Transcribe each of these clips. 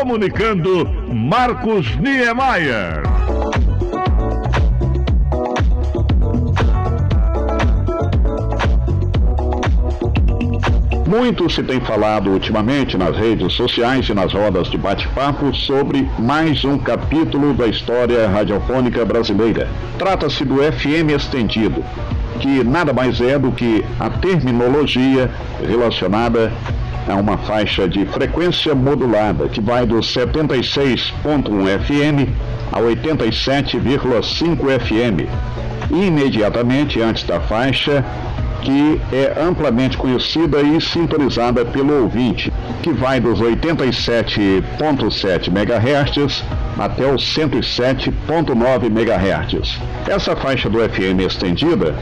Comunicando Marcos Niemeyer. Muito se tem falado ultimamente nas redes sociais e nas rodas de bate-papo sobre mais um capítulo da história radiofônica brasileira. Trata-se do FM estendido, que nada mais é do que a terminologia relacionada a uma faixa de frequência modulada que vai do 76.1 FM a 87,5 FM. Imediatamente antes da faixa que é amplamente conhecida e sintonizada pelo ouvinte, que vai dos 87.7 MHz até os 107.9 MHz. Essa faixa do FM estendida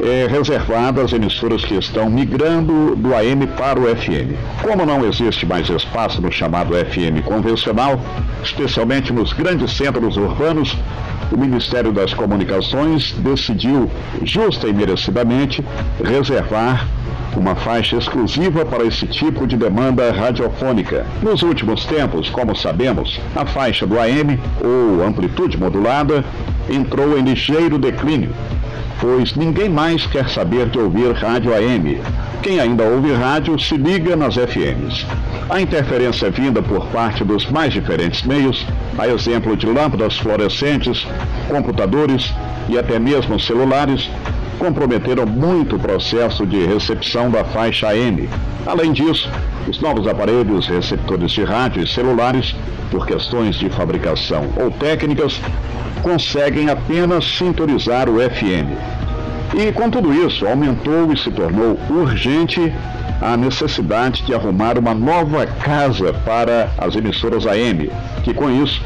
é reservada às emissoras que estão migrando do AM para o FM. Como não existe mais espaço no chamado FM convencional, especialmente nos grandes centros urbanos, o Ministério das Comunicações decidiu, justa e merecidamente, reservar uma faixa exclusiva para esse tipo de demanda radiofônica. Nos últimos tempos, como sabemos, a faixa do AM, ou amplitude modulada, entrou em ligeiro declínio, pois ninguém mais quer saber de ouvir rádio AM. Quem ainda ouve rádio se liga nas FMs. A interferência vinda por parte dos mais diferentes meios, a exemplo de lâmpadas fluorescentes, computadores e até mesmo celulares, comprometeram muito o processo de recepção da faixa AM. Além disso, os novos aparelhos receptores de rádio e celulares, por questões de fabricação ou técnicas, conseguem apenas sintonizar o FM. E com tudo isso, aumentou e se tornou urgente a necessidade de arrumar uma nova casa para as emissoras AM, que com isso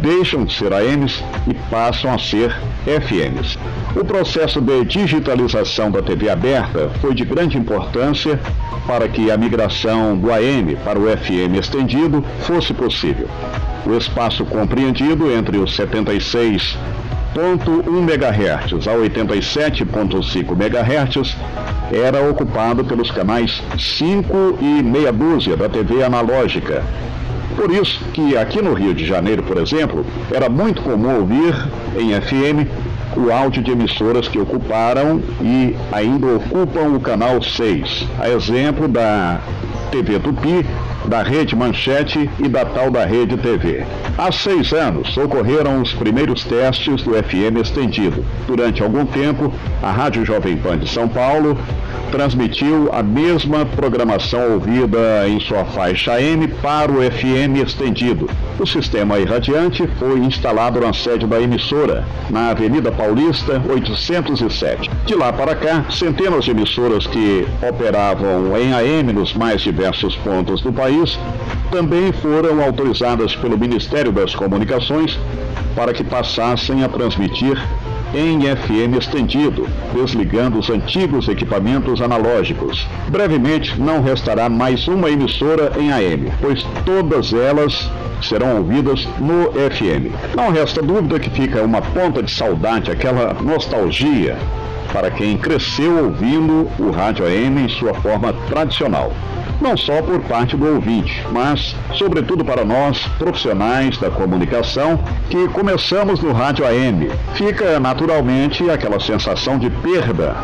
deixam de ser AMs e passam a ser FMs. O processo de digitalização da TV aberta foi de grande importância para que a migração do AM para o FM estendido fosse possível. O espaço compreendido entre os 76 1 MHz a 87.5 MHz era ocupado pelos canais 5 e meia dúzia da TV analógica. Por isso que aqui no Rio de Janeiro, por exemplo, era muito comum ouvir em FM o áudio de emissoras que ocuparam e ainda ocupam o canal 6. A exemplo da TV Tupi, da Rede Manchete e da tal da Rede TV. Há seis anos ocorreram os primeiros testes do FM estendido. Durante algum tempo, a Rádio Jovem Pan de São Paulo transmitiu a mesma programação ouvida em sua faixa M para o FM estendido. O sistema irradiante foi instalado na sede da emissora, na Avenida Paulista 807. De lá para cá, centenas de emissoras que operavam em AM nos mais diversos pontos do país também foram autorizadas pelo Ministério das Comunicações para que passassem a transmitir em FM estendido, desligando os antigos equipamentos analógicos. Brevemente, não restará mais uma emissora em AM, pois todas elas serão ouvidas no FM. Não resta dúvida que fica uma ponta de saudade, aquela nostalgia para quem cresceu ouvindo o rádio AM em sua forma tradicional não só por parte do ouvinte, mas, sobretudo, para nós, profissionais da comunicação, que começamos no rádio AM. Fica naturalmente aquela sensação de perda,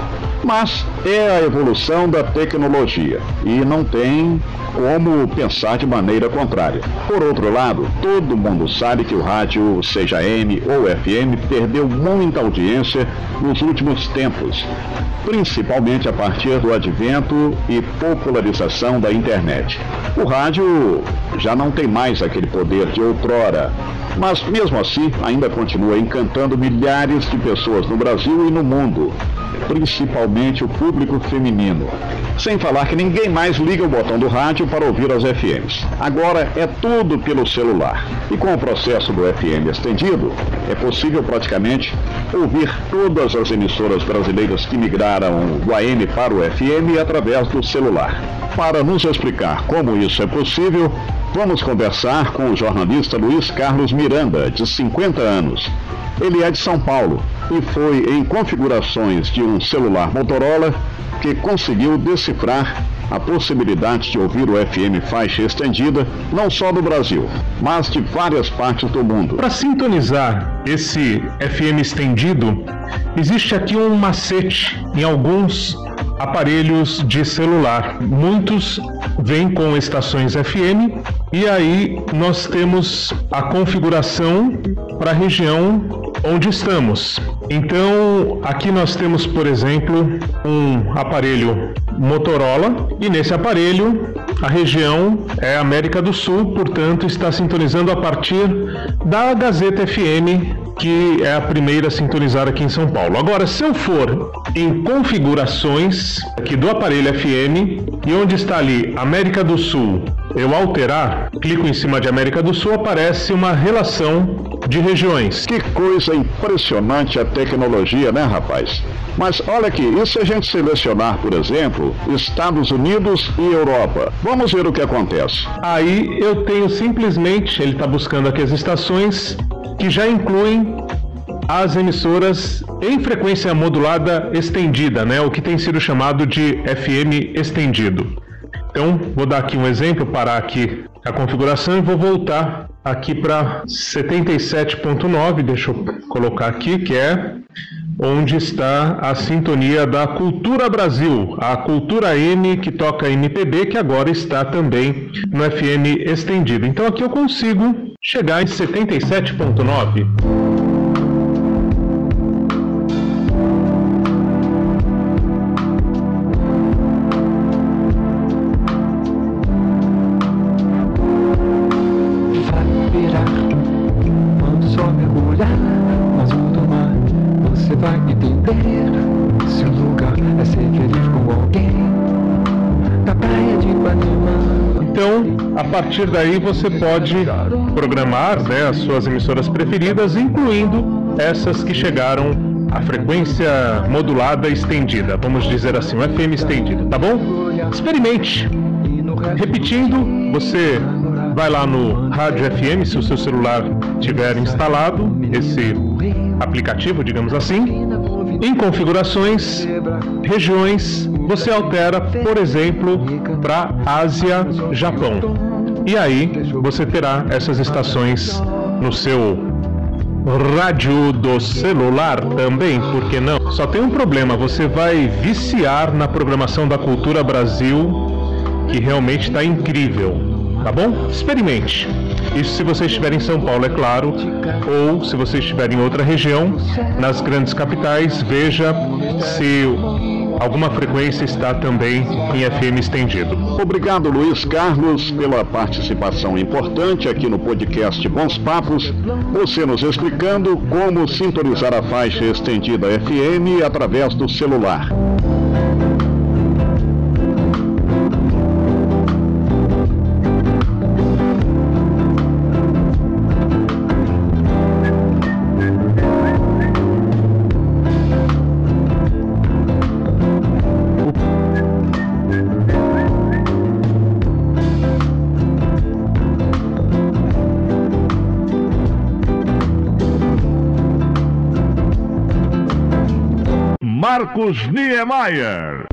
mas é a evolução da tecnologia e não tem como pensar de maneira contrária. Por outro lado, todo mundo sabe que o rádio, seja AM ou FM, perdeu muita audiência nos últimos tempos, principalmente a partir do advento e popularização da internet. O rádio já não tem mais aquele poder de outrora, mas mesmo assim ainda continua encantando milhares de pessoas no Brasil e no mundo principalmente o público feminino. Sem falar que ninguém mais liga o botão do rádio para ouvir as FMs. Agora é tudo pelo celular. E com o processo do FM estendido, é possível praticamente ouvir todas as emissoras brasileiras que migraram do AM para o FM através do celular. Para nos explicar como isso é possível, vamos conversar com o jornalista Luiz Carlos Miranda, de 50 anos. Ele é de São Paulo e foi em configurações de um celular Motorola que conseguiu decifrar a possibilidade de ouvir o FM faixa estendida, não só no Brasil, mas de várias partes do mundo. Para sintonizar esse FM estendido, existe aqui um macete em alguns aparelhos de celular. Muitos vêm com estações FM e aí nós temos a configuração para a região onde estamos. Então, aqui nós temos, por exemplo, um aparelho Motorola e nesse aparelho a região é América do Sul, portanto, está sintonizando a partir da Gazeta FM, que é a primeira a sintonizar aqui em São Paulo. Agora, se eu for em configurações aqui do aparelho FM e onde está ali América do Sul, eu alterar, clico em cima de América do Sul, aparece uma relação de regiões. Que coisa impressionante a tecnologia, né, rapaz? Mas olha aqui, e se a gente selecionar, por exemplo, Estados Unidos e Europa? Vamos ver o que acontece. Aí eu tenho simplesmente, ele está buscando aqui as estações que já incluem as emissoras em frequência modulada estendida, né? O que tem sido chamado de FM estendido. Então, vou dar aqui um exemplo, parar aqui a configuração e vou voltar aqui para 77.9, deixa eu colocar aqui, que é onde está a sintonia da Cultura Brasil, a Cultura M que toca MPB, que agora está também no FM estendido. Então aqui eu consigo chegar em 77.9. partir daí você pode programar né, as suas emissoras preferidas, incluindo essas que chegaram à frequência modulada estendida, vamos dizer assim, o FM estendido, tá bom? Experimente. Repetindo, você vai lá no Rádio FM, se o seu celular tiver instalado esse aplicativo, digamos assim. Em configurações, regiões, você altera, por exemplo, para Ásia, Japão. E aí você terá essas estações no seu rádio do celular também, por que não? Só tem um problema, você vai viciar na programação da Cultura Brasil, que realmente está incrível, tá bom? Experimente. Isso se você estiver em São Paulo, é claro, ou se você estiver em outra região, nas grandes capitais, veja se alguma frequência está também em FM estendido. Obrigado, Luiz Carlos, pela participação importante aqui no podcast Bons Papos. Você nos explicando como sintonizar a faixa estendida FM através do celular. Marcos Niemeyer.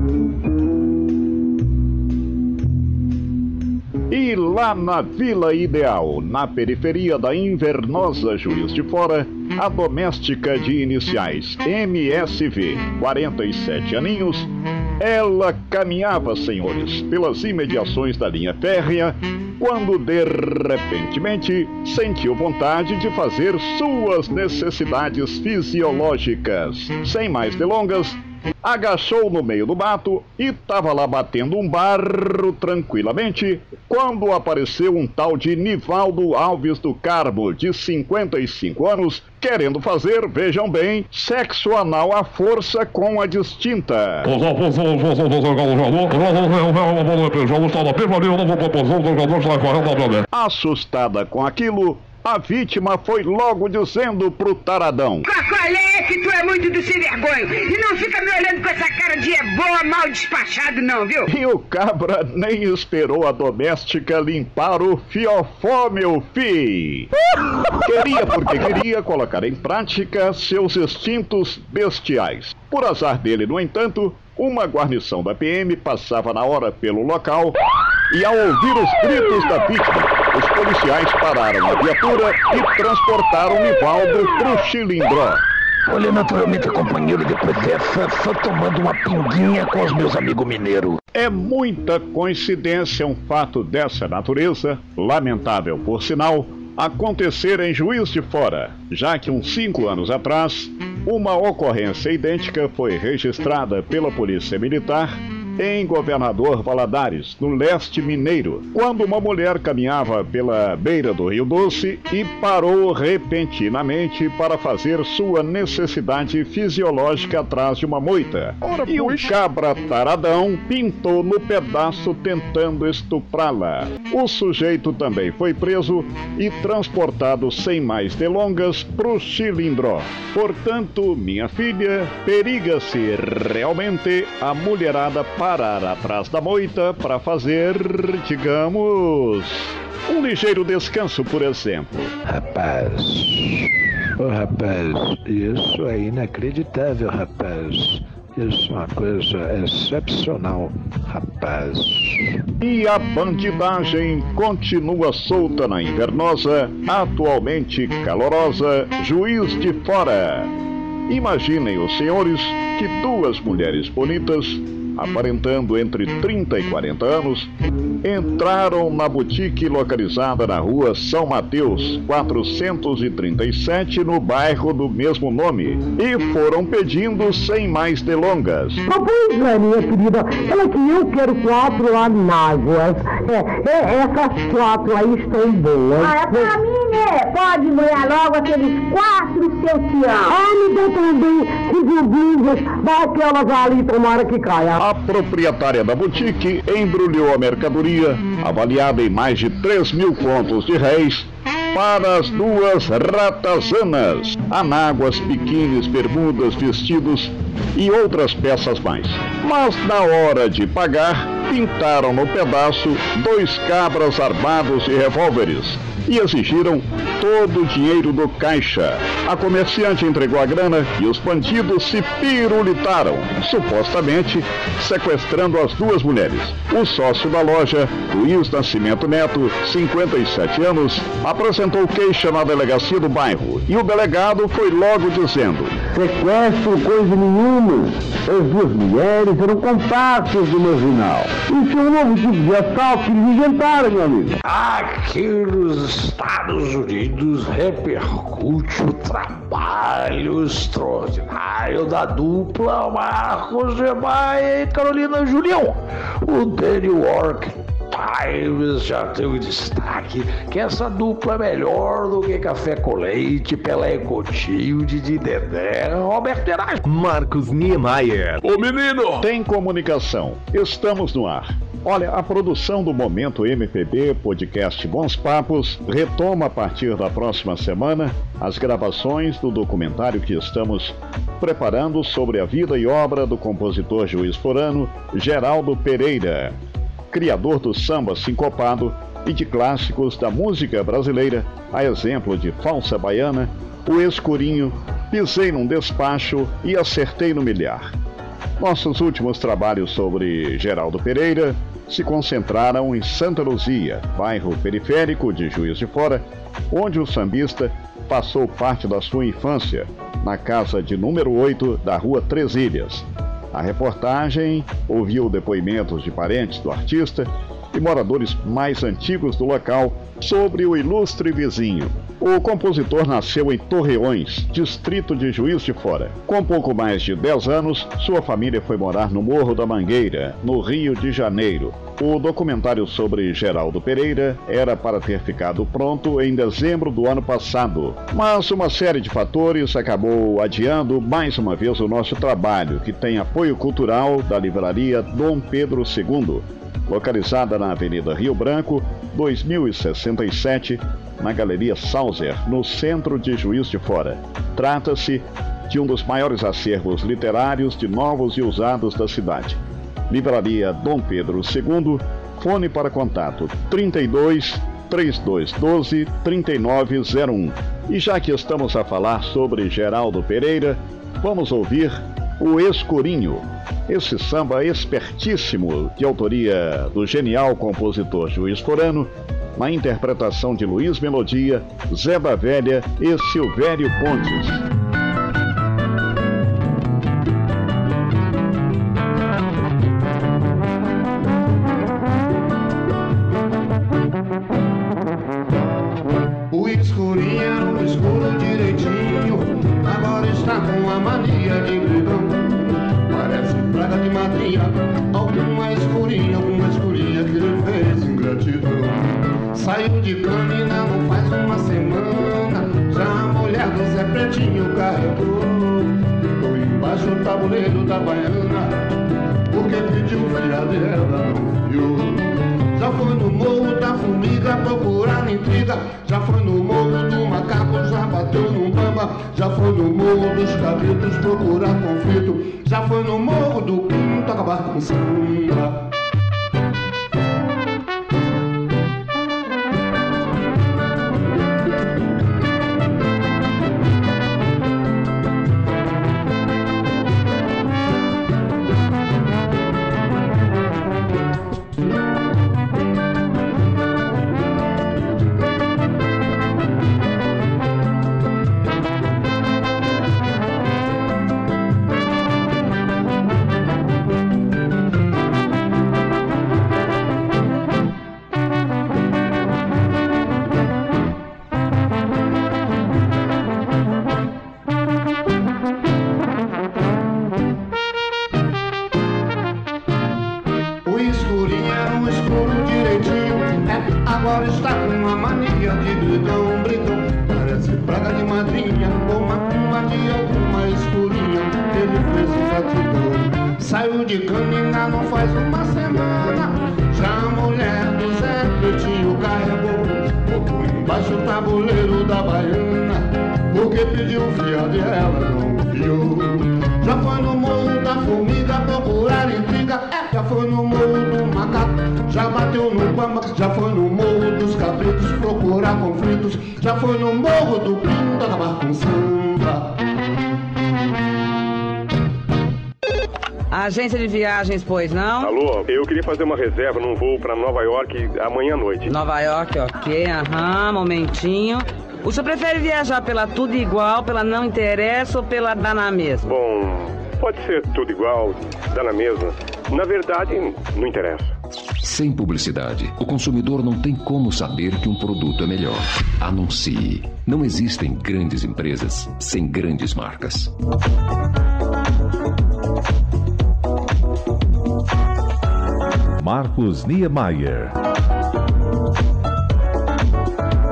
E lá na Vila Ideal, na periferia da invernosa Juiz de Fora, a doméstica de iniciais MSV, 47 aninhos, ela caminhava, senhores, pelas imediações da linha férrea, quando de repentemente sentiu vontade de fazer suas necessidades fisiológicas. Sem mais delongas, agachou no meio do mato e estava lá batendo um barro tranquilamente quando apareceu um tal de Nivaldo Alves do Carmo, de 55 anos, querendo fazer, vejam bem, sexo anal à força com a distinta. Assustada com aquilo, a vítima foi logo dizendo pro taradão: Qual é? que tu é muito do sem vergonho. E não fica me olhando com essa cara de é boa, mal despachado, não, viu? E o cabra nem esperou a doméstica limpar o fiofó, meu fi. Queria porque queria colocar em prática seus instintos bestiais. Por azar dele, no entanto, uma guarnição da PM passava na hora pelo local e, ao ouvir os gritos da vítima, os policiais pararam a viatura e transportaram Nivaldo para o Chilindró. Olha, naturalmente, companheiro, depois dessa, só tomando uma pinguinha com os meus amigos mineiros. É muita coincidência um fato dessa natureza, lamentável por sinal, acontecer em Juiz de Fora, já que uns cinco anos atrás, uma ocorrência idêntica foi registrada pela Polícia Militar em Governador Valadares, no leste mineiro, quando uma mulher caminhava pela beira do Rio Doce e parou repentinamente para fazer sua necessidade fisiológica atrás de uma moita. Ora, e o cabra taradão pintou no pedaço tentando estuprá-la. O sujeito também foi preso e transportado sem mais delongas pro Chilindró. Portanto, minha filha, periga-se realmente a mulherada parar atrás da moita para fazer, digamos, um ligeiro descanso, por exemplo. Rapaz, ô rapaz, isso é inacreditável, rapaz. Isso é uma coisa excepcional, rapaz. E a bandidagem continua solta na invernosa, atualmente calorosa, Juiz de Fora. Imaginem os senhores que duas mulheres bonitas aparentando entre 30 e 40 anos, entraram na boutique localizada na rua São Mateus, 437, no bairro do mesmo nome, e foram pedindo sem mais delongas. Ah, pois é, minha querida, olha que eu quero quatro anáguas. É, é, essas quatro aí estão boas. Ah, é pra mim, né? Pode molhar logo aqueles quatro, seu tião. Ah, me dá também cinco blusas daquelas ali, tomara que caia. A proprietária da boutique embrulhou a mercadoria, avaliada em mais de 3 mil contos de réis, para as duas ratazanas, anáguas, biquínis, bermudas, vestidos e outras peças mais. Mas na hora de pagar, pintaram no pedaço dois cabras armados de revólveres e exigiram todo o dinheiro do caixa. A comerciante entregou a grana e os bandidos se pirulitaram, supostamente sequestrando as duas mulheres. O sócio da loja, Luiz Nascimento Neto, 57 anos, apresentou queixa na delegacia do bairro e o delegado foi logo dizendo: Sequestro coisa nenhuma. As duas mulheres eram comparsas do marginal. Isso é um novo tipo de assalto que eles inventaram, meu amigo. Aqui nos Estados Unidos repercute o trabalho extraordinário da dupla Marcos de Maia e Carolina Julião. O The New York Times já deu destaque que essa dupla é melhor do que café com leite, Pelé e Coutinho, Didi Dedé, Roberto Erasmo. Marcos Niemeyer. O menino tem comunicação. Estamos no ar. Olha, a produção do Momento MPB Podcast Bons Papos retoma a partir da próxima semana as gravações do documentário que estamos preparando sobre a vida e obra do compositor juiz forano Geraldo Pereira, criador do samba sincopado e de clássicos da música brasileira, a exemplo de Falsa Baiana, O Escurinho, Pisei num Despacho e Acertei no Milhar. Nossos últimos trabalhos sobre Geraldo Pereira se concentraram em Santa Luzia, bairro periférico de Juiz de Fora, onde o sambista passou parte da sua infância, na casa de número 8 da rua Três Ilhas. A reportagem ouviu depoimentos de parentes do artista e moradores mais antigos do local sobre o ilustre vizinho. O compositor nasceu em Torreões, distrito de Juiz de Fora. Com pouco mais de 10 anos, sua família foi morar no Morro da Mangueira, no Rio de Janeiro. O documentário sobre Geraldo Pereira era para ter ficado pronto em dezembro do ano passado, mas uma série de fatores acabou adiando mais uma vez o nosso trabalho, que tem apoio cultural da livraria Dom Pedro II, localizada na Avenida Rio Branco, 2067, na Galeria Sauser, no centro de Juiz de Fora. Trata-se de um dos maiores acervos literários de novos e usados da cidade. Livraria Dom Pedro II, fone para contato 32 3212 3901. E já que estamos a falar sobre Geraldo Pereira, vamos ouvir o Escurinho, esse samba espertíssimo de autoria do genial compositor Juiz Forano, na interpretação de Luiz Melodia, Zé da Velha e Silvério Pontes. Já foi no morro da formiga procurar intriga. Já foi no morro do macaco, já bateu no bamba. Já foi no morro dos cabritos procurar conflito. Já foi no morro do quinto acabar com samba Agência de viagens, pois não? Alô, eu queria fazer uma reserva num voo para Nova York amanhã à noite. Nova York, ok, aham, momentinho. O senhor prefere viajar pela tudo igual, pela não interessa ou pela dá na mesma? Bom, pode ser tudo igual, dá na mesma. Na verdade, não interessa. Sem publicidade, o consumidor não tem como saber que um produto é melhor. Anuncie. Não existem grandes empresas sem grandes marcas. Marcos Niemeyer.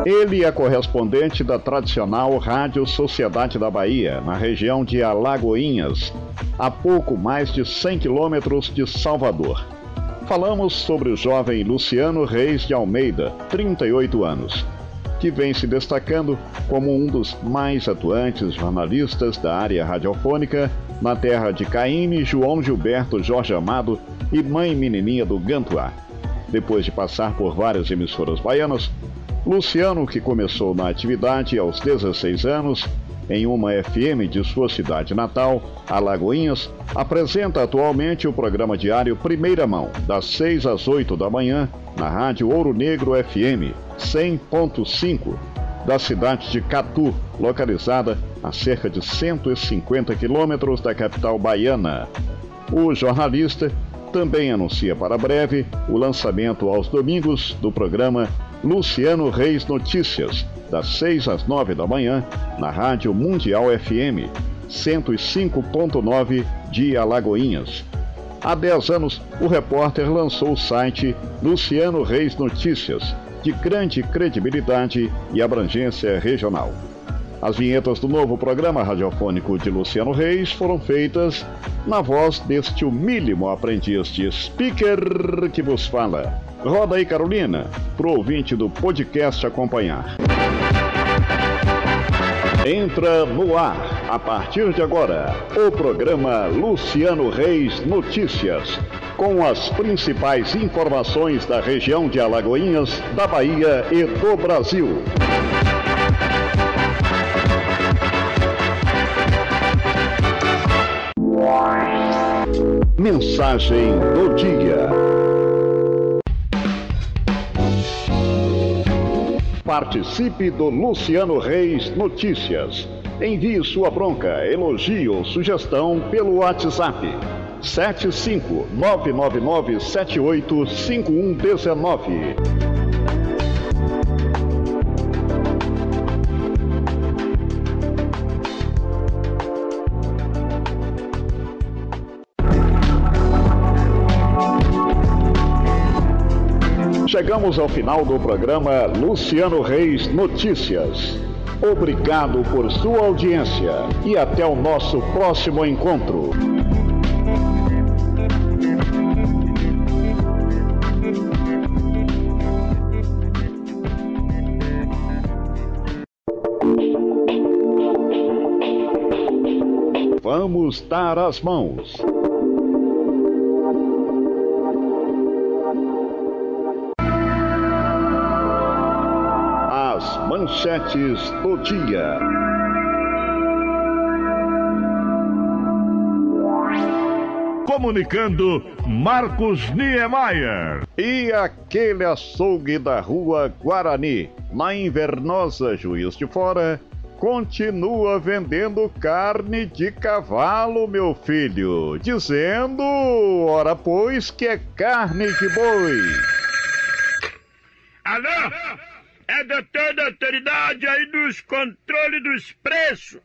Ele é correspondente da tradicional Rádio Sociedade da Bahia, na região de Alagoinhas, a pouco mais de 100 quilômetros de Salvador. Falamos sobre o jovem Luciano Reis de Almeida, 38 anos, que vem se destacando como um dos mais atuantes jornalistas da área radiofônica na terra de Caíme, João Gilberto Jorge Amado e mãe menininha do Gantuá. Depois de passar por várias emissoras baianas, Luciano, que começou na atividade aos 16 anos, em uma FM de sua cidade natal, Alagoinhas, apresenta atualmente o programa diário Primeira Mão, das 6 às 8 da manhã, na Rádio Ouro Negro FM 100.5, da cidade de Catu, localizada a cerca de 150 quilômetros da capital baiana. O jornalista também anuncia para breve o lançamento aos domingos do programa Luciano Reis Notícias, das 6 às 9 da manhã, na Rádio Mundial FM 105.9 de Alagoinhas. Há 10 anos, o repórter lançou o site Luciano Reis Notícias, de grande credibilidade e abrangência regional. As vinhetas do novo programa radiofônico de Luciano Reis foram feitas na voz deste humílimo aprendiz de speaker que vos fala. Roda aí, Carolina, pro ouvinte do podcast acompanhar. Entra no ar, a partir de agora, o programa Luciano Reis Notícias, com as principais informações da região de Alagoinhas, da Bahia e do Brasil. Mensagem do dia. Participe do Luciano Reis Notícias. Envie sua bronca, elogio ou sugestão pelo WhatsApp 75999785119. Chegamos ao final do programa Luciano Reis Notícias. Obrigado por sua audiência e até o nosso próximo encontro. Vamos dar as mãos. Manchetes do dia. Comunicando Marcos Niemeyer. E aquele açougue da rua Guarani, na invernosa Juiz de Fora, continua vendendo carne de cavalo, meu filho, dizendo, ora pois, que é carne de boi. Alô? É doutor da autoridade aí dos controles dos preços.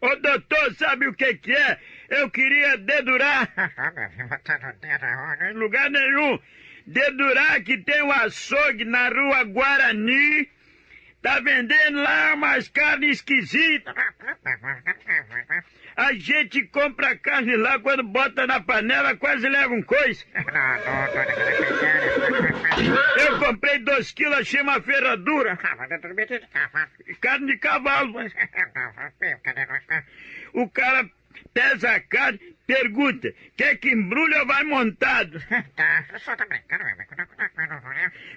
Ô doutor, sabe o que que é? Eu queria dedurar. em lugar nenhum. Dedurar que tem um açougue na rua Guarani. Tá vendendo lá umas carnes esquisitas. A gente compra carne lá, quando bota na panela, quase leva um coice. Eu comprei dois quilos, achei uma ferradura. Carne de cavalo. O cara pesa a carne, pergunta, quer que embrulha ou vai montado? Tá, tá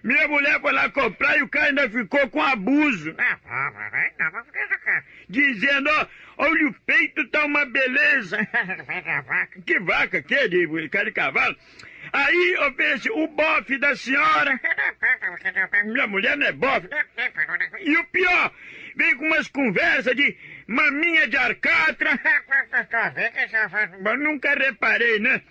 Minha mulher foi lá comprar e o cara ainda ficou com abuso. Dizendo, ó, olha o peito, tá uma beleza. que vaca, que de cara de cavalo? Aí oferece o bofe da senhora. Minha mulher não é bofe. E o pior, vem com umas conversas de maminha de arcatra. Nunca reparei, né?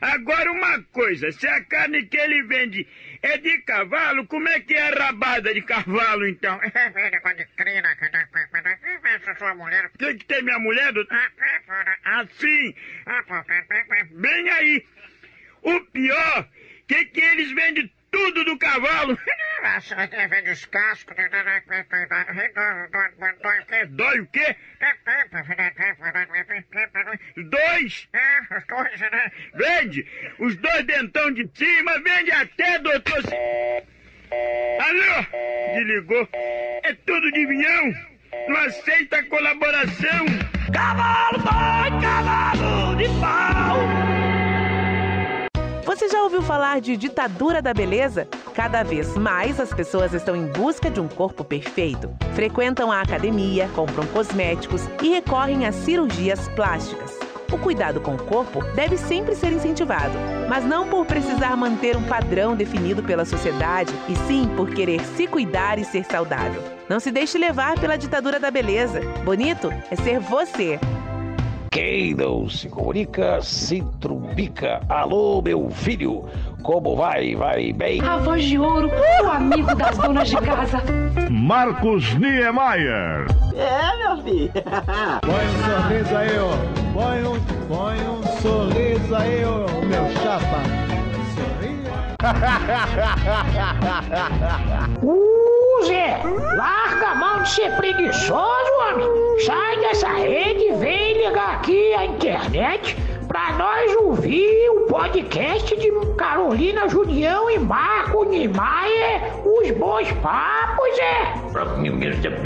Agora uma coisa, se a carne que ele vende é de cavalo, como é que é a rabada de cavalo então? O que, que tem minha mulher? Assim. Bem aí. O pior, que que eles vendem tudo do cavalo. Os. Dói o quê? Dois? Vende os dois dentão de cima, vende até, doutor. Alô? Desligou. É tudo de vinhão. Não aceita colaboração. Cavalo, dói, cavalo de pau. Você já ouviu falar de ditadura da beleza? Cada vez mais as pessoas estão em busca de um corpo perfeito. Frequentam a academia, compram cosméticos e recorrem a cirurgias plásticas. O cuidado com o corpo deve sempre ser incentivado, mas não por precisar manter um padrão definido pela sociedade, e sim por querer se cuidar e ser saudável. Não se deixe levar pela ditadura da beleza. Bonito é ser você. Quem não se comunica, se trumbica. Alô, meu filho, como vai? Vai bem? A voz de ouro, o amigo das donas de casa. Marcos Niemeyer. É, meu filho. põe um sorriso aí, ó. Põe um, põe um sorriso aí, ó, meu chapa. Uh, Zé, larga a mão de ser preguiçoso, homem. Sai dessa rede e vem ligar aqui a internet pra nós ouvir o podcast de Carolina Julião e Marco Niemeyer, os bons papos, é.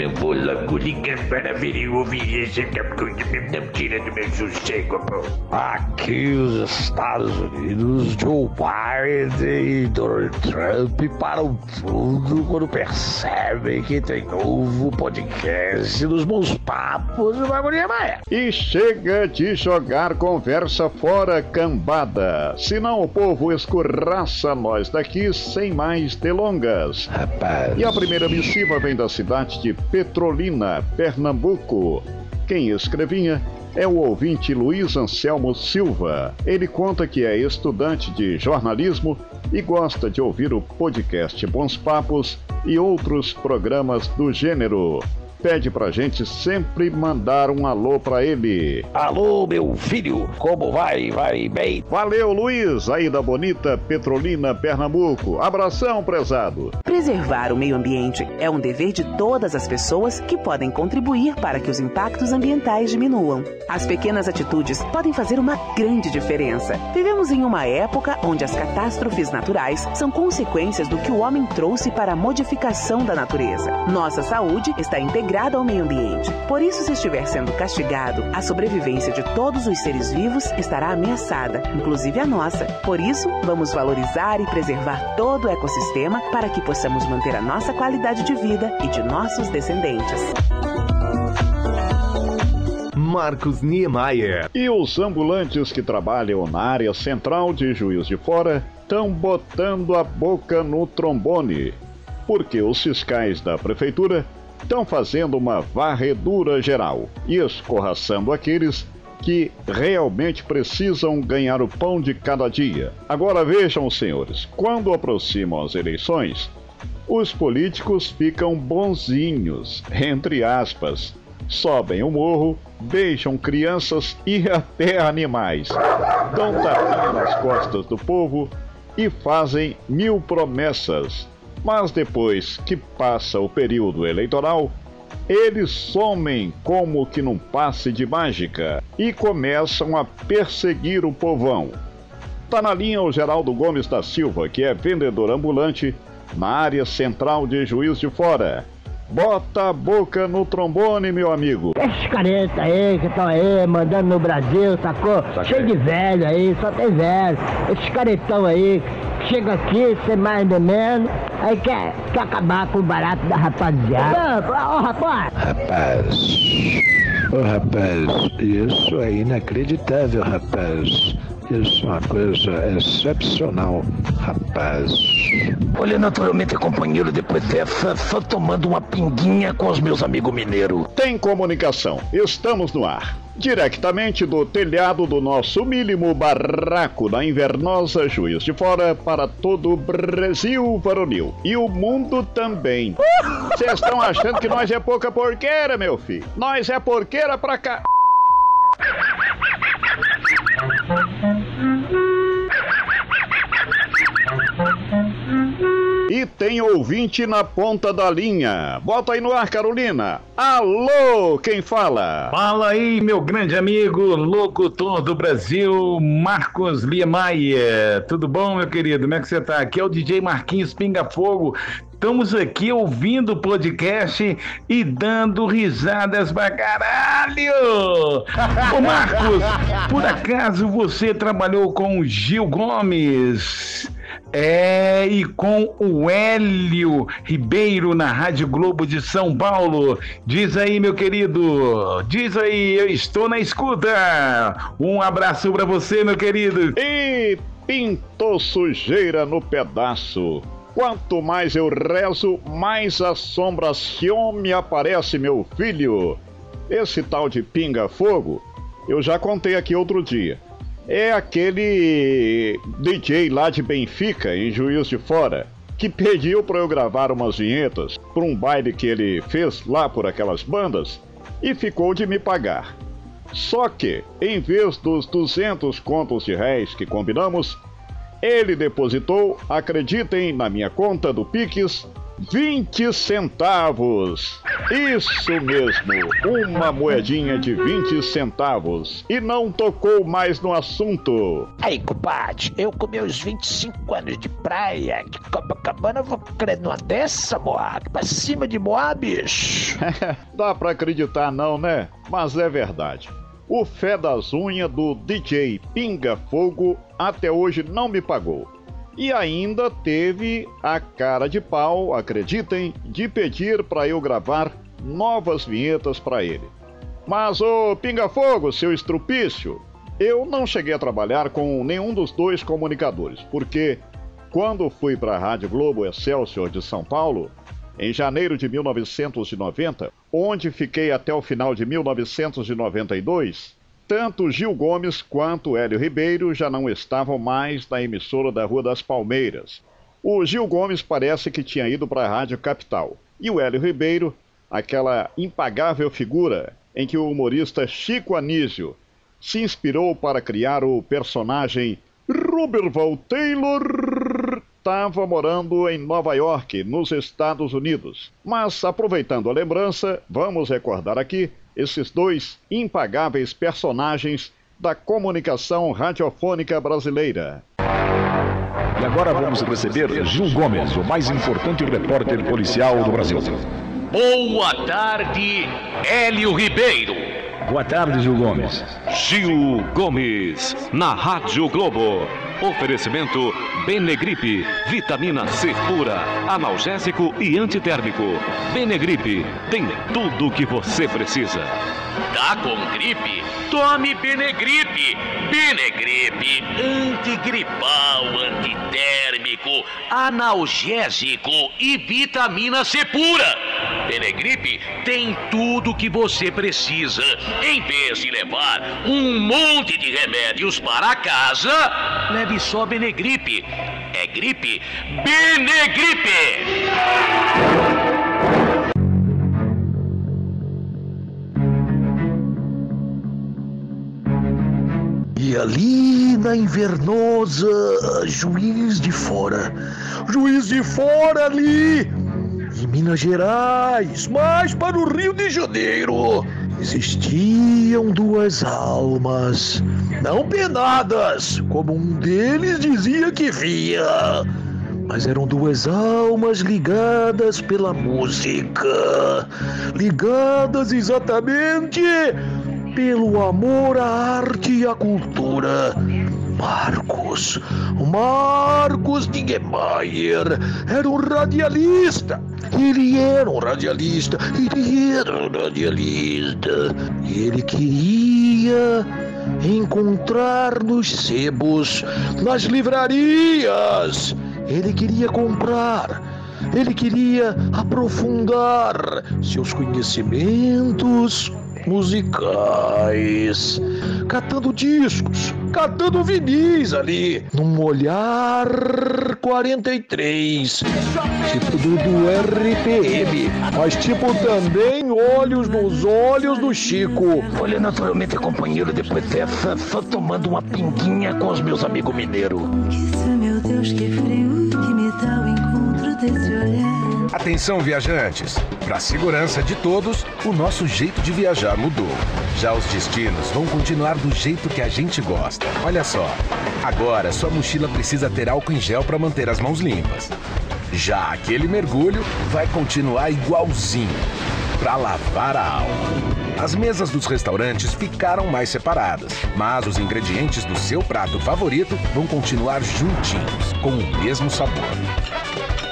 Eu vou logo ligar para ver ouvir esse não tira do meu sossego, pô. Aqui os Estados Unidos, Joe Biden e Donald Trump param tudo quando percebem que tem novo podcast dos bons papos do Bagulho Maia. E chega de jogar conversa fora, cambada. Senão o povo escorraça nós daqui sem mais delongas. Rapaz. E a primeira missiva vem da cidade de Petrolina, Pernambuco. Quem escrevinha é o ouvinte Luiz Anselmo Silva. Ele conta que é estudante de jornalismo e gosta de ouvir o podcast Bons Papos e outros programas do gênero. Pede pra gente sempre mandar um alô pra ele. Alô, meu filho, como vai? Vai bem? Valeu, Luiz, aí da bonita Petrolina, Pernambuco. Abração, prezado. Preservar o meio ambiente é um dever de todas as pessoas que podem contribuir para que os impactos ambientais diminuam. As pequenas atitudes podem fazer uma grande diferença. Vivemos em uma época onde as catástrofes naturais são consequências do que o homem trouxe para a modificação da natureza. Nossa saúde está integrada ao meio ambiente. Por isso, se estiver sendo castigado, a sobrevivência de todos os seres vivos estará ameaçada, inclusive a nossa. Por isso, vamos valorizar e preservar todo o ecossistema para que possamos manter a nossa qualidade de vida e de nossos descendentes. Marcos Niemeyer. E os ambulantes que trabalham na área central de Juiz de Fora estão botando a boca no trombone, porque os fiscais da prefeitura estão fazendo uma varredura geral e escorraçando aqueles que realmente precisam ganhar o pão de cada dia. Agora vejam, senhores, quando aproximam as eleições, os políticos ficam bonzinhos, entre aspas, sobem o morro, beijam crianças e até animais, dão tapinha nas costas do povo e fazem mil promessas. Mas depois que passa o período eleitoral, eles somem como que num passe de mágica e começam a perseguir o povão. Tá na linha o Geraldo Gomes da Silva, que é vendedor ambulante na área central de Juiz de Fora. Bota a boca no trombone, meu amigo. Esses caretas aí que estão aí mandando no Brasil, sacou? Cheio de velho aí, só tem velho. Esses caretão aí chega aqui, sem mais nem menos, aí quer, quer acabar com o barato da rapaziada. Ô, oh, rapaz! Rapaz, ô oh, rapaz, isso é inacreditável, rapaz. Isso é uma coisa excepcional, rapaz. Olha, naturalmente, companheiro, depois dessa, só tomando uma pinguinha com os meus amigos mineiros. Tem comunicação. Estamos no ar. Diretamente do telhado do nosso mínimo barraco na invernosa Juiz de Fora para todo o Brasil varonil. E o mundo também. Vocês estão achando que nós é pouca porqueira, meu filho? Nós é porqueira pra cá. E tem ouvinte na ponta da linha. Bota aí no ar, Carolina. Alô, quem fala? Fala aí, meu grande amigo, locutor do Brasil, Marcos Liemeyer. Tudo bom, meu querido? Como é que você tá? Aqui é o DJ Marquinhos Pinga Fogo. Estamos aqui ouvindo o podcast e dando risadas pra caralho! Ô Marcos, por acaso você trabalhou com Gil Gomes? É, e com o Hélio Ribeiro na Rádio Globo de São Paulo. Diz aí, meu querido. Diz aí, eu estou na escuta. Um abraço para você, meu querido. E pintou sujeira no pedaço. Quanto mais eu rezo, mais assombração me aparece, meu filho. Esse tal de pinga-fogo, eu já contei aqui outro dia é aquele DJ lá de Benfica, em Juiz de Fora, que pediu para eu gravar umas vinhetas para um baile que ele fez lá por aquelas bandas e ficou de me pagar. Só que, em vez dos 200 contos de réis que combinamos, ele depositou, acreditem na minha conta do Pix, 20 centavos. Isso mesmo, uma moedinha de 20 centavos. E não tocou mais no assunto. Aí, compadre, eu com meus 25 anos de praia, de Copacabana, vou crer numa dessa, Moab? Pra cima de Moab, bicho. Dá pra acreditar não, né? Mas é verdade. O fé das unhas do DJ Pinga Fogo até hoje não me pagou. E ainda teve a cara de pau, acreditem, de pedir para eu gravar novas vinhetas para ele. Mas ô Pinga Fogo, seu estrupício, eu não cheguei a trabalhar com nenhum dos dois comunicadores, porque quando fui para a Rádio Globo Excelsior de São Paulo, em janeiro de 1990, onde fiquei até o final de 1992, tanto Gil Gomes quanto Hélio Ribeiro já não estavam mais na emissora da Rua das Palmeiras. O Gil Gomes parece que tinha ido para a Rádio Capital. E o Hélio Ribeiro, aquela impagável figura em que o humorista Chico Anísio se inspirou para criar o personagem Ruberval Taylor, estava morando em Nova York, nos Estados Unidos. Mas, aproveitando a lembrança, vamos recordar aqui esses dois impagáveis personagens da comunicação radiofônica brasileira. E agora vamos receber Gil Gomes, o mais importante repórter policial do Brasil. Boa tarde, Hélio Ribeiro. Boa tarde, Gil Gomes. Gil Gomes, na Rádio Globo. Oferecimento Benegripe, vitamina C pura, analgésico e antitérmico. Benegripe tem tudo o que você precisa. Tá com gripe? Tome Benegripe. Benegripe, antigripal, antitérmico, analgésico e vitamina C pura. Benegripe tem tudo o que você precisa. Em vez de levar um monte de remédios para casa, leve só Benegripe. É gripe? Benegripe! Ali na invernosa, Juiz de Fora, Juiz de Fora ali, em Minas Gerais, mais para o Rio de Janeiro, existiam duas almas, não penadas, como um deles dizia que via, mas eram duas almas ligadas pela música, ligadas exatamente pelo amor à arte e à cultura. Marcos, Marcos Niemeyer era um radialista. Ele era um radialista, ele era um radialista. Ele queria encontrar nos sebos, nas livrarias. Ele queria comprar ele queria aprofundar seus conhecimentos musicais, catando discos, catando vinis ali, num olhar 43, tipo do, do RPM, mas tipo também olhos nos olhos do Chico. Olha, naturalmente, companheiro, depois dessa, só tomando uma pinguinha com os meus amigos mineiros. Isso, meu Deus, que frio que me dá o encontro. Atenção, viajantes! Para a segurança de todos, o nosso jeito de viajar mudou. Já os destinos vão continuar do jeito que a gente gosta. Olha só, agora sua mochila precisa ter álcool em gel para manter as mãos limpas. Já aquele mergulho vai continuar igualzinho, para lavar a alma. As mesas dos restaurantes ficaram mais separadas, mas os ingredientes do seu prato favorito vão continuar juntinhos, com o mesmo sabor.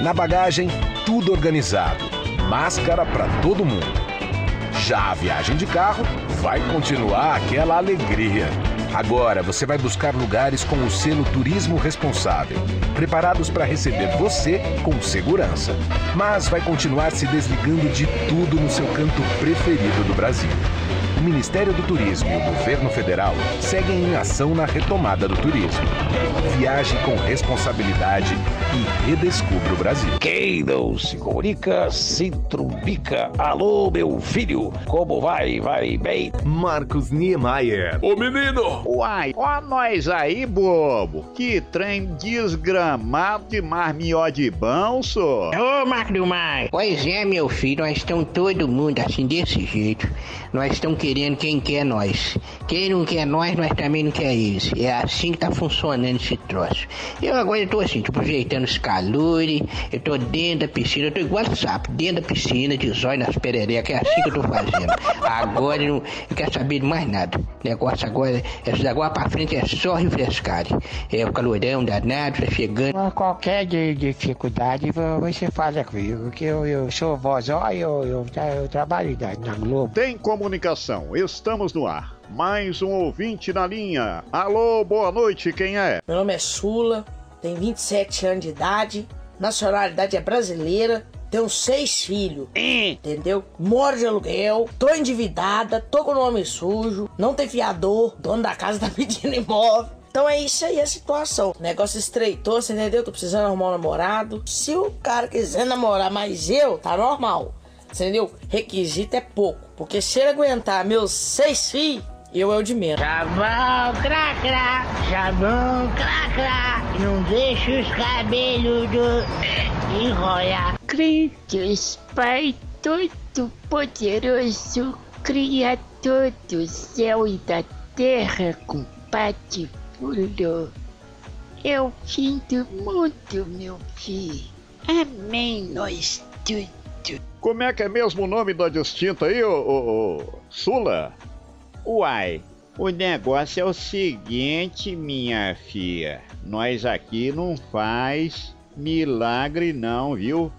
Na bagagem, tudo organizado. Máscara para todo mundo. Já a viagem de carro vai continuar aquela alegria. Agora você vai buscar lugares com o selo Turismo Responsável, preparados para receber você com segurança. Mas vai continuar se desligando de tudo no seu canto preferido do Brasil. O Ministério do Turismo e o Governo Federal seguem em ação na retomada do turismo. Viaje com responsabilidade e redescubra o Brasil. Quem não se comunica, se trumbica. Alô, meu filho, como vai? Vai bem? Marcos Niemeyer. Ô menino! Uai, ó nós aí, bobo. Que trem desgramado de marmió de só. Ô, Marco do Mar. Pois é, meu filho, nós estamos todo mundo assim, desse jeito. Nós estamos querendo quem quer nós. Quem não quer nós, nós também não quer eles. É assim que tá funcionando esse troço. Eu agora tô assim, tô aproveitando os calores, eu tô dentro da piscina, eu tô igual sapo, dentro da piscina, de zóio nas pererecas, é assim que eu tô fazendo. Agora eu não, não quero saber de mais nada. O negócio agora, essa da agora pra frente é só refrescar. É o calorão danado, tá chegando. Qualquer de- dificuldade vo- você fala comigo, que eu, eu sou vozó e eu, eu, tra- eu trabalho na Globo. Tem comunicação, estamos no ar. Mais um ouvinte na linha. Alô, boa noite, quem é? Meu nome é Sula, tenho 27 anos de idade, nacionalidade é brasileira, tenho seis filhos. Entendeu? Moro de aluguel, tô endividada, tô com o nome sujo, não tem fiador, dono da casa tá pedindo imóvel. Então é isso aí a situação. O negócio estreitou, você entendeu? Tô precisando arrumar um namorado. Se o cara quiser namorar mais eu, tá normal. Você entendeu? Requisito é pouco. Porque se ele aguentar meus seis filhos, eu é o de menos. Já vão, crá, crá, já vão, crá, crá, não deixa os cabelos do enrolar. Crentes, Pai Todo-Poderoso, Criador do céu e da terra, compatível. É o fim do mundo, meu filho. Amém, nós Como é que é mesmo o nome da distinta aí, ô, ô, ô, Sula? Uai, o negócio é o seguinte, minha filha. Nós aqui não faz milagre não, viu?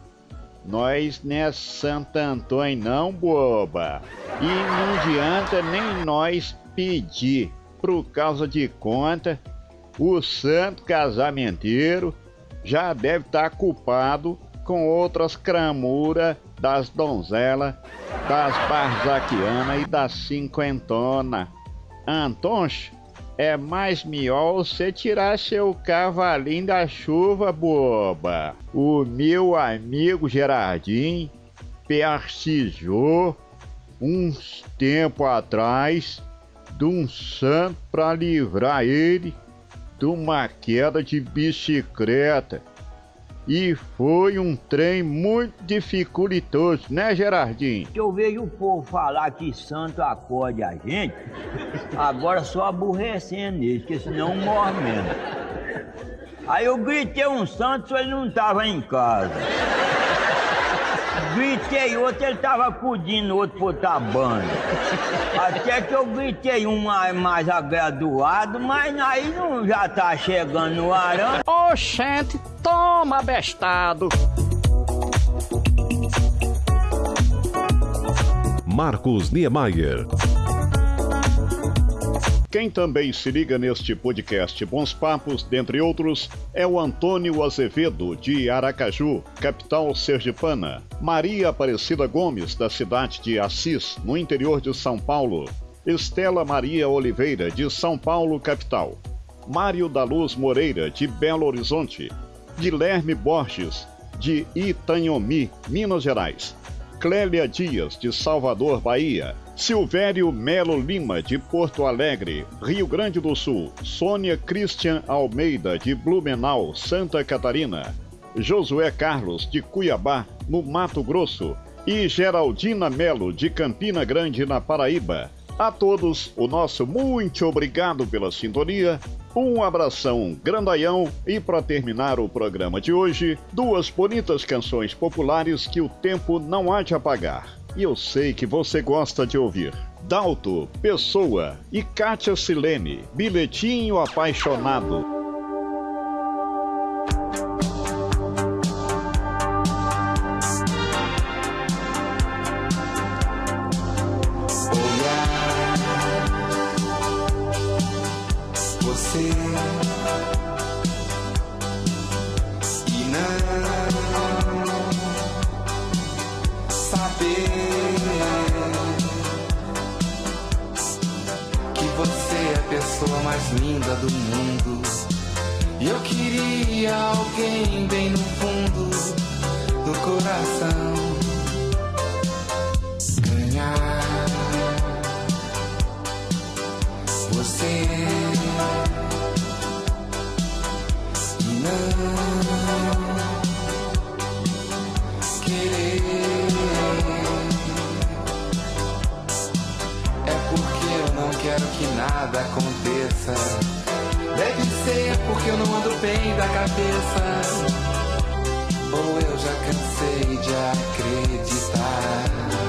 Nós não é Santo Antônio não, boba. E não adianta nem nós pedir. Por causa de conta, o santo casamenteiro já deve estar culpado com outras cramuras das donzelas, das barzaquianas e das cinquentona. Antoncho, é mais melhor você tirar seu cavalinho da chuva, boba. O meu amigo Gerardinho persisou uns tempo atrás de um santo para livrar ele de uma queda de bicicleta. E foi um trem muito dificultoso, né, Gerardinho? Eu vejo o povo falar que santo acorde a gente, agora só aborrecendo eles, porque senão morre mesmo. Aí eu gritei um santo, ele não tava em casa. Gritei outro, ele tava acudindo outro por outra banda. Até que eu gritei um mais, mais agraduado, mas aí não já tá chegando no arame. Oxente, toma bestado. Marcos Niemeyer. Quem também se liga neste podcast Bons Papos, dentre outros, é o Antônio Azevedo, de Aracaju, capital sergipana. Maria Aparecida Gomes, da cidade de Assis, no interior de São Paulo. Estela Maria Oliveira, de São Paulo, capital. Mário da Luz Moreira, de Belo Horizonte. Guilherme Borges, de Itanhomi, Minas Gerais. Clélia Dias, de Salvador, Bahia. Silvério Melo Lima, de Porto Alegre, Rio Grande do Sul. Sônia Christian Almeida, de Blumenau, Santa Catarina. Josué Carlos, de Cuiabá, no Mato Grosso. E Geraldina Melo, de Campina Grande, na Paraíba. A todos, o nosso muito obrigado pela sintonia. Um abração grandaião e para terminar o programa de hoje, duas bonitas canções populares que o tempo não há de apagar. E eu sei que você gosta de ouvir. Dalto, Pessoa e Kátia Silene, Bilhetinho Apaixonado. você finda do mundo. E eu queria alguém bem no fundo do coração ganhar. Você não querer é porque eu não quero que nada aconteça cabeça. Deve ser porque eu não ando bem da cabeça. Ou eu já cansei de acreditar.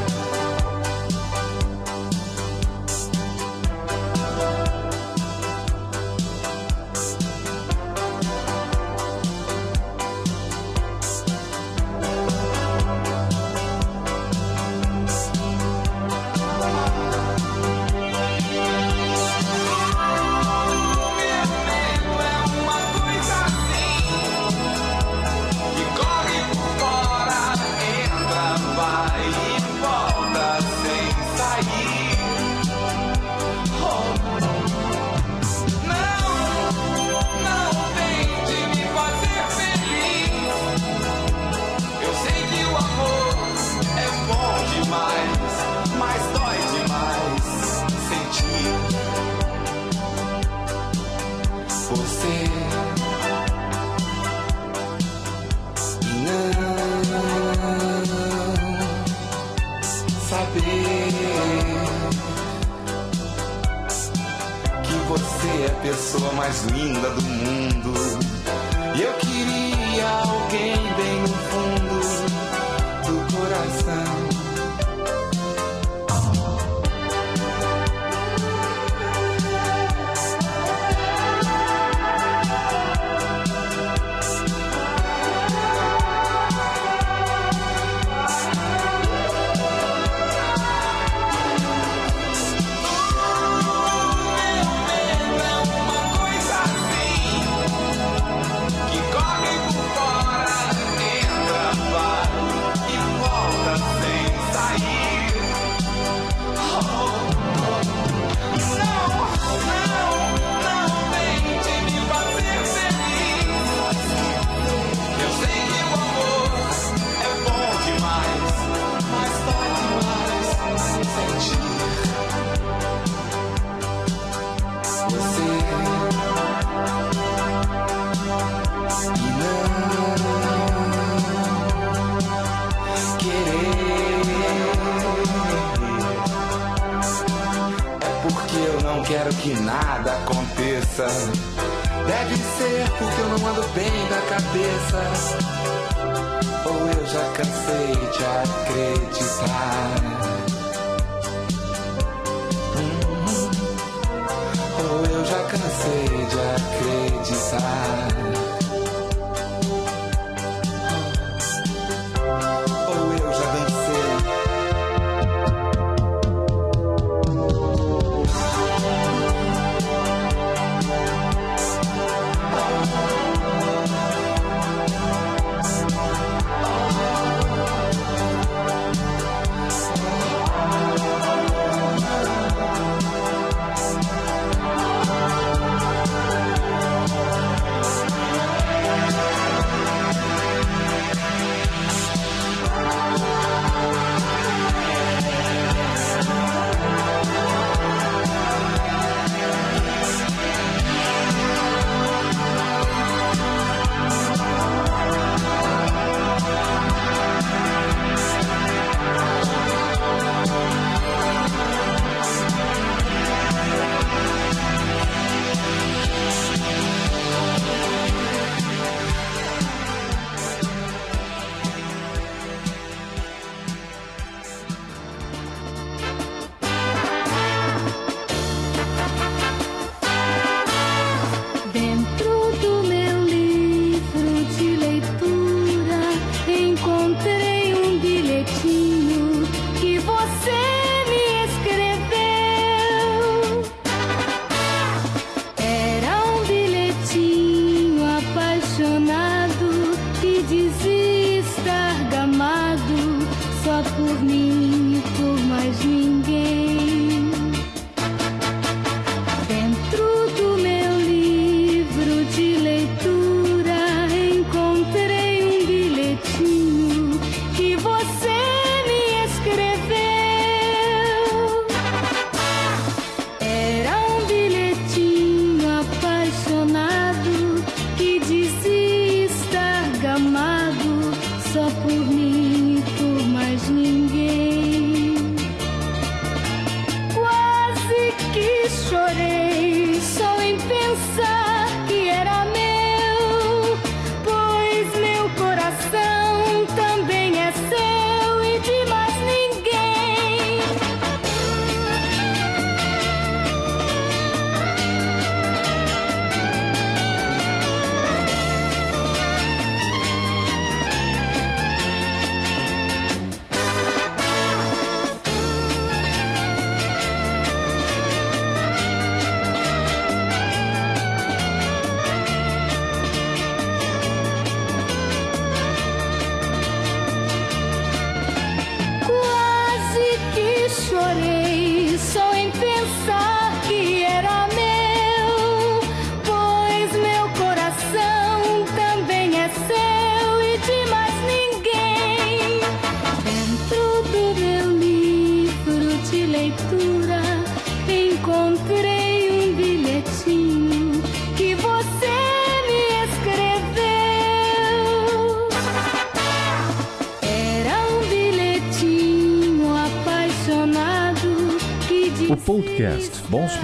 chorei.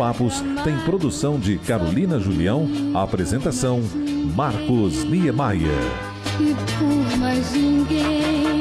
Papos tem produção de Carolina Julião, apresentação Marcos Niemeyer. E por mais ninguém.